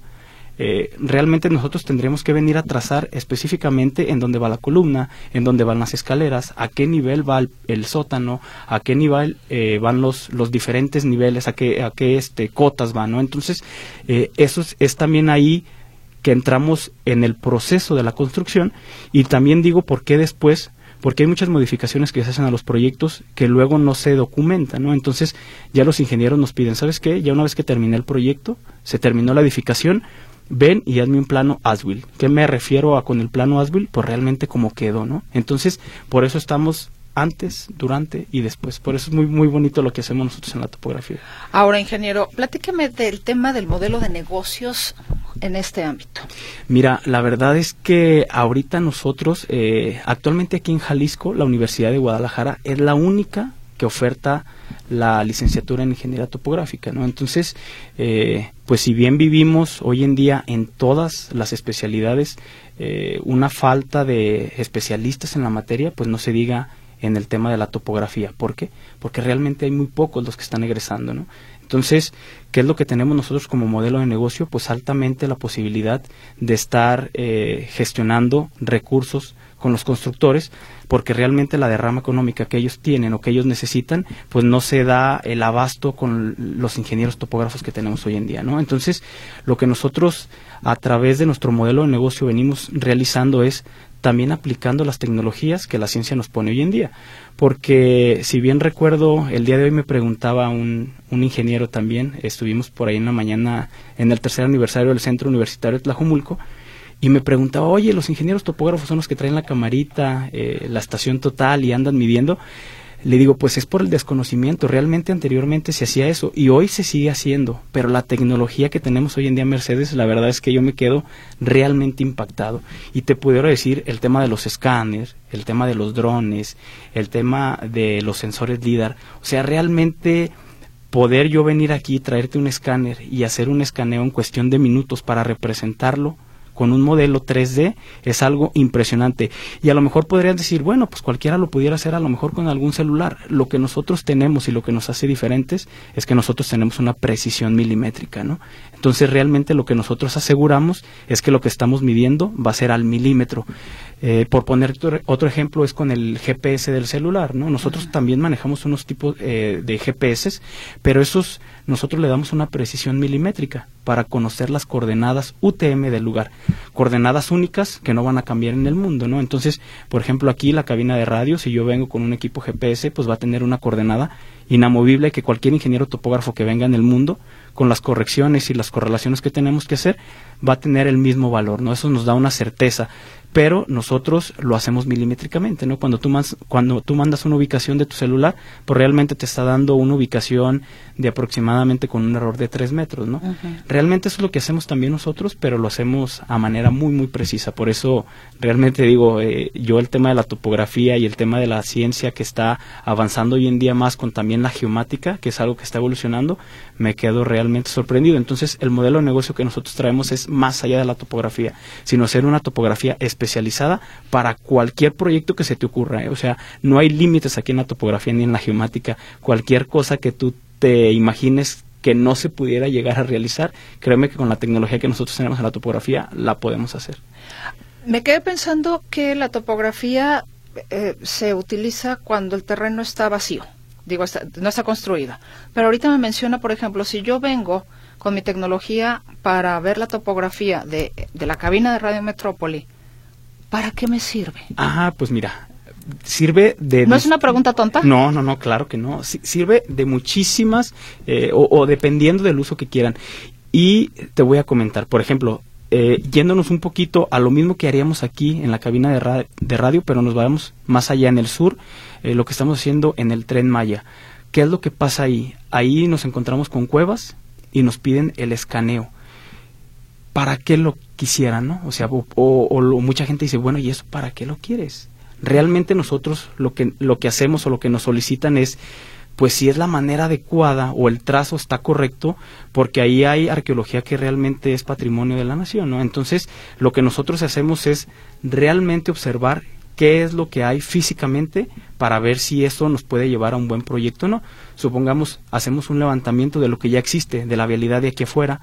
eh, realmente nosotros tendríamos que venir a trazar específicamente en dónde va la columna, en dónde van las escaleras, a qué nivel va el, sótano, a qué nivel eh, van los, los diferentes niveles, a qué, a qué este, cotas van, ¿no? Entonces, eh, eso es, es también ahí que entramos en el proceso de la construcción y también digo por qué después porque hay muchas modificaciones que se hacen a los proyectos que luego no se documentan, ¿no? Entonces ya los ingenieros nos piden, ¿sabes qué? Ya una vez que terminé el proyecto, se terminó la edificación, ven y hazme un plano ASBIL. ¿Qué me refiero a con el plano ASBIL? Pues realmente cómo quedó, ¿no? Entonces, por eso estamos antes, durante y después. Por eso es muy, muy bonito lo que hacemos nosotros en la topografía. Ahora, ingeniero, platíqueme del tema del modelo de negocios en este ámbito. Mira, la verdad es que ahorita nosotros, eh, actualmente aquí en Jalisco, la Universidad de Guadalajara es la única que oferta la licenciatura en ingeniería topográfica, ¿no? Entonces, eh, pues si bien vivimos hoy en día en todas las especialidades eh, una falta de especialistas en la materia, pues no se diga en el tema de la topografía. ¿Por qué? Porque realmente hay muy pocos los que están egresando, ¿no? Entonces, ¿qué es lo que tenemos nosotros como modelo de negocio? Pues altamente la posibilidad de estar eh, gestionando recursos con los constructores, porque realmente la derrama económica que ellos tienen o que ellos necesitan, pues no se da el abasto con los ingenieros topógrafos que tenemos hoy en día, ¿no? Entonces, lo que nosotros a través de nuestro modelo de negocio venimos realizando es también aplicando las tecnologías que la ciencia nos pone hoy en día. Porque si bien recuerdo, el día de hoy me preguntaba un, un ingeniero también, estuvimos por ahí en la mañana en el tercer aniversario del Centro Universitario de Tlajumulco, y me preguntaba, oye, los ingenieros topógrafos son los que traen la camarita, eh, la estación total y andan midiendo. Le digo, pues es por el desconocimiento. Realmente anteriormente se hacía eso y hoy se sigue haciendo. Pero la tecnología que tenemos hoy en día Mercedes, la verdad es que yo me quedo realmente impactado. Y te pudiera decir el tema de los escáneres, el tema de los drones, el tema de los sensores LIDAR. O sea, realmente poder yo venir aquí, traerte un escáner y hacer un escaneo en cuestión de minutos para representarlo con un modelo 3D es algo impresionante. Y a lo mejor podrían decir, bueno, pues cualquiera lo pudiera hacer a lo mejor con algún celular. Lo que nosotros tenemos y lo que nos hace diferentes es que nosotros tenemos una precisión milimétrica, ¿no? Entonces realmente lo que nosotros aseguramos es que lo que estamos midiendo va a ser al milímetro. Eh, por poner otro ejemplo es con el GPS del celular, ¿no? Nosotros también manejamos unos tipos eh, de GPS, pero esos nosotros le damos una precisión milimétrica para conocer las coordenadas UTM del lugar, coordenadas únicas que no van a cambiar en el mundo, ¿no? Entonces, por ejemplo, aquí la cabina de radio, si yo vengo con un equipo GPS, pues va a tener una coordenada inamovible que cualquier ingeniero topógrafo que venga en el mundo, con las correcciones y las correlaciones que tenemos que hacer, va a tener el mismo valor, ¿no? Eso nos da una certeza pero nosotros lo hacemos milimétricamente, ¿no? Cuando tú, mandas, cuando tú mandas una ubicación de tu celular, pues realmente te está dando una ubicación de aproximadamente con un error de 3 metros, ¿no? Realmente eso es lo que hacemos también nosotros, pero lo hacemos a manera muy, muy precisa. Por eso, realmente digo, eh, yo el tema de la topografía y el tema de la ciencia que está avanzando hoy en día más con también la geomática, que es algo que está evolucionando, me quedo realmente sorprendido. Entonces, el modelo de negocio que nosotros traemos es más allá de la topografía, sino ser una topografía especializada para cualquier proyecto que se te ocurra. ¿eh? O sea, no hay límites aquí en la topografía ni en la geomática. Cualquier cosa que tú te imagines que no se pudiera llegar a realizar, créeme que con la tecnología que nosotros tenemos en la topografía la podemos hacer. Me quedé pensando que la topografía eh, se utiliza cuando el terreno está vacío, digo, no está construido. Pero ahorita me menciona, por ejemplo, si yo vengo con mi tecnología para ver la topografía de, de la cabina de Radio Metrópoli, ¿para qué me sirve? Ah, pues mira, sirve de... ¿No es una pregunta tonta? No, no, no, claro que no. sirve de muchísimas eh, o, dependiendo del uso que quieran. Y te voy a comentar, por ejemplo, eh, yéndonos un poquito a lo mismo que haríamos aquí en la cabina de, de radio, pero nos vamos más allá en el sur, eh, lo que estamos haciendo en el tren Maya. ¿Qué es lo que pasa ahí? Ahí nos encontramos con cuevas y nos piden el escaneo. ¿Para qué lo quisieran, no? O sea, o mucha gente dice, bueno, ¿y eso para qué lo quieres? realmente nosotros lo que, lo que hacemos o lo que nos solicitan es pues si es la manera adecuada o el trazo está correcto, porque ahí hay arqueología que realmente es patrimonio de la nación, ¿no? Entonces, lo que nosotros hacemos es realmente observar qué es lo que hay físicamente para ver si eso nos puede llevar a un buen proyecto o no. Supongamos, hacemos un levantamiento de lo que ya existe, de la vialidad de aquí afuera,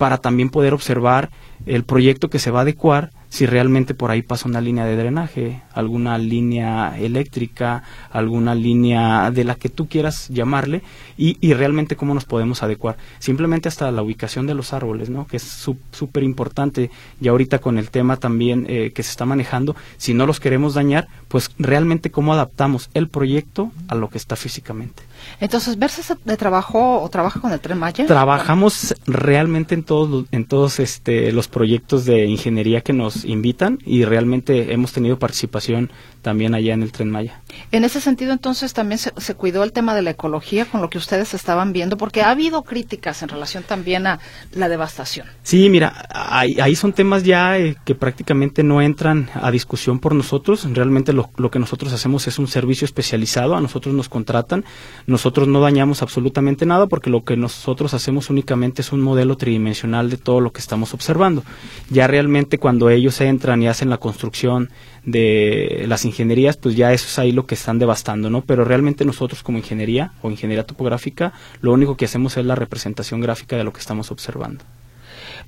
para también poder observar el proyecto que se va a adecuar si realmente por ahí pasa una línea de drenaje, alguna línea eléctrica, alguna línea de la que tú quieras llamarle y, y realmente cómo nos podemos adecuar. Simplemente hasta la ubicación de los árboles, ¿no? que es súper importante y ahorita con el tema también eh, que se está manejando, si no los queremos dañar, pues realmente cómo adaptamos el proyecto a lo que está físicamente. Entonces, ¿Versa de trabajo o trabaja con el Tren Maya? Trabajamos realmente en todos, en todos este, los proyectos de ingeniería que nos nos invitan y realmente hemos tenido participación también allá en el Tren Maya. En ese sentido, entonces, también se, cuidó el tema de la ecología con lo que ustedes estaban viendo, porque ha habido críticas en relación también a la devastación. Sí, mira, ahí, son temas ya eh, que prácticamente no entran a discusión por nosotros. Realmente lo, lo que nosotros hacemos es un servicio especializado, a nosotros nos contratan, nosotros no dañamos absolutamente nada porque lo que nosotros hacemos únicamente es un modelo tridimensional de todo lo que estamos observando. Ya realmente cuando ellos entran y hacen la construcción de las ingenierías, pues ya eso es ahí lo que están devastando, ¿no? Pero realmente nosotros como ingeniería o ingeniería topográfica, lo único que hacemos es la representación gráfica de lo que estamos observando.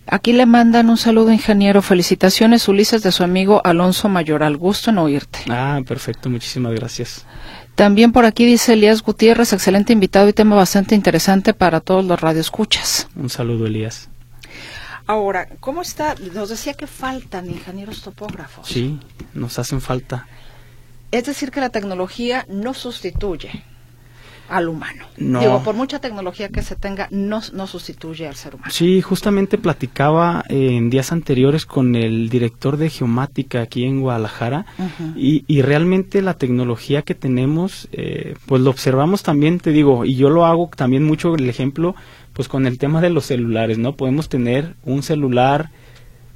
Aquí le mandan un saludo, ingeniero. Felicitaciones, Ulises, de su amigo Alonso Mayoral. Gusto en oírte. Ah, perfecto. Muchísimas gracias. También por aquí dice Elías Gutiérrez, excelente invitado y tema bastante interesante para todos los radioescuchas. Un saludo, Elías. Ahora, ¿cómo está? Nos decía que faltan ingenieros topógrafos. Sí, nos hacen falta. Es decir, que la tecnología no sustituye al humano. No. Digo, por mucha tecnología que se tenga, no, no sustituye al ser humano. Sí, justamente platicaba en días anteriores con el director de geomática aquí en Guadalajara y, y, realmente la tecnología que tenemos, eh, pues lo observamos también, te digo, y yo lo hago también mucho el ejemplo, pues con el tema de los celulares, ¿no? Podemos tener un celular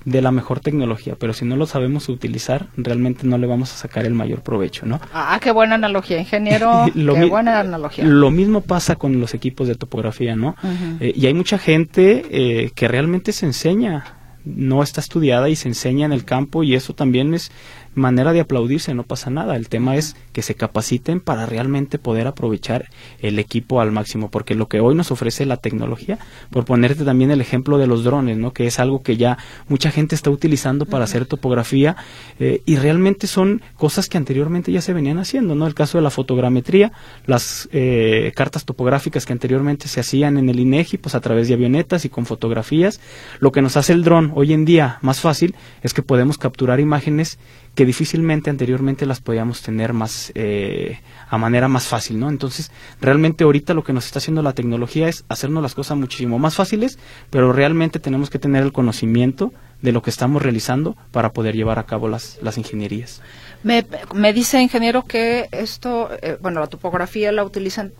de la mejor tecnología, pero si no lo sabemos utilizar, realmente no le vamos a sacar el mayor provecho, ¿no? Ah, qué buena analogía, ingeniero. *laughs* qué buena analogía. Lo mismo pasa con los equipos de topografía, ¿no? Eh, y hay mucha gente eh, que realmente se enseña, no está estudiada y se enseña en el campo y eso también es manera de aplaudirse, no pasa nada. El tema es que se capaciten para realmente poder aprovechar el equipo al máximo, porque lo que hoy nos ofrece la tecnología, por ponerte también el ejemplo de los drones, ¿no? que es algo que ya mucha gente está utilizando para hacer topografía eh, y realmente son cosas que anteriormente ya se venían haciendo, ¿no? El caso de la fotogrametría, las eh, cartas topográficas que anteriormente se hacían en el INEGI, pues a través de avionetas y con fotografías, lo que nos hace el dron hoy en día más fácil es que podemos capturar imágenes que difícilmente anteriormente las podíamos tener más eh, a manera más fácil, ¿no? Entonces, realmente ahorita lo que nos está haciendo la tecnología es hacernos las cosas muchísimo más fáciles, pero realmente tenemos que tener el conocimiento de lo que estamos realizando para poder llevar a cabo las, las ingenierías. Me, me dice, ingeniero, que esto, eh, bueno, la topografía la utilizan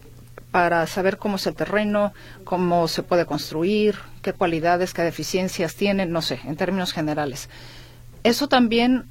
para saber cómo es el terreno, cómo se puede construir, qué cualidades, qué deficiencias tiene, no sé, en términos generales. Eso también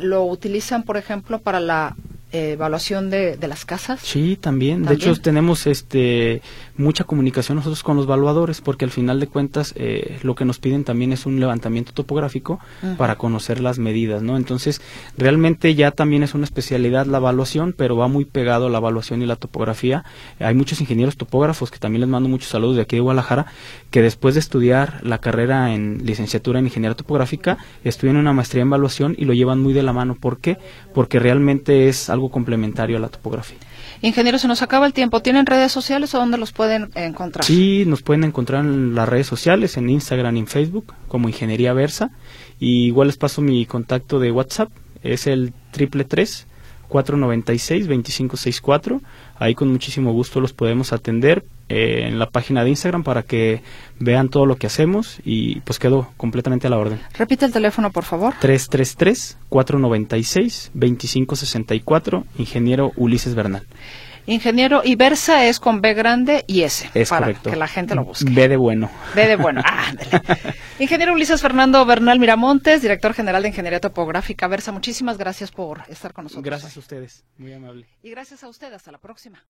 lo utilizan, por ejemplo, para la eh, evaluación de, las casas? Sí, también. De hecho, tenemos este mucha comunicación nosotros con los evaluadores, porque al final de cuentas eh, lo que nos piden también es un levantamiento topográfico para conocer las medidas, ¿no? Entonces, realmente ya también es una especialidad la evaluación, pero va muy pegado a la evaluación y la topografía. Hay muchos ingenieros topógrafos que también les mando muchos saludos de aquí de Guadalajara, que después de estudiar la carrera en licenciatura en ingeniería topográfica, estudian una maestría en evaluación y lo llevan muy de la mano. ¿Por qué? Porque realmente es algo complementario a la topografía. Ingeniero, se nos acaba el tiempo. ¿Tienen redes sociales o dónde los pueden encontrar? Sí, nos pueden encontrar en las redes sociales, en Instagram y en Facebook, como Ingeniería Versa. Y igual les paso mi contacto de WhatsApp, es el triple tres 496-2564. Ahí con muchísimo gusto los podemos atender eh, en la página de Instagram para que vean todo lo que hacemos y pues quedo completamente a la orden. Repite el teléfono, por favor. 333-496-2564, ingeniero Ulises Bernal. Ingeniero, y Versa es con B grande y S. Es para correcto. que la gente lo busque. B de bueno. B de bueno. Ah, *laughs* Ingeniero Ulises Fernando Bernal Miramontes, director general de Ingeniería Topográfica. Versa, muchísimas gracias por estar con nosotros. Gracias a ustedes. Muy amable. Y gracias a usted. Hasta la próxima.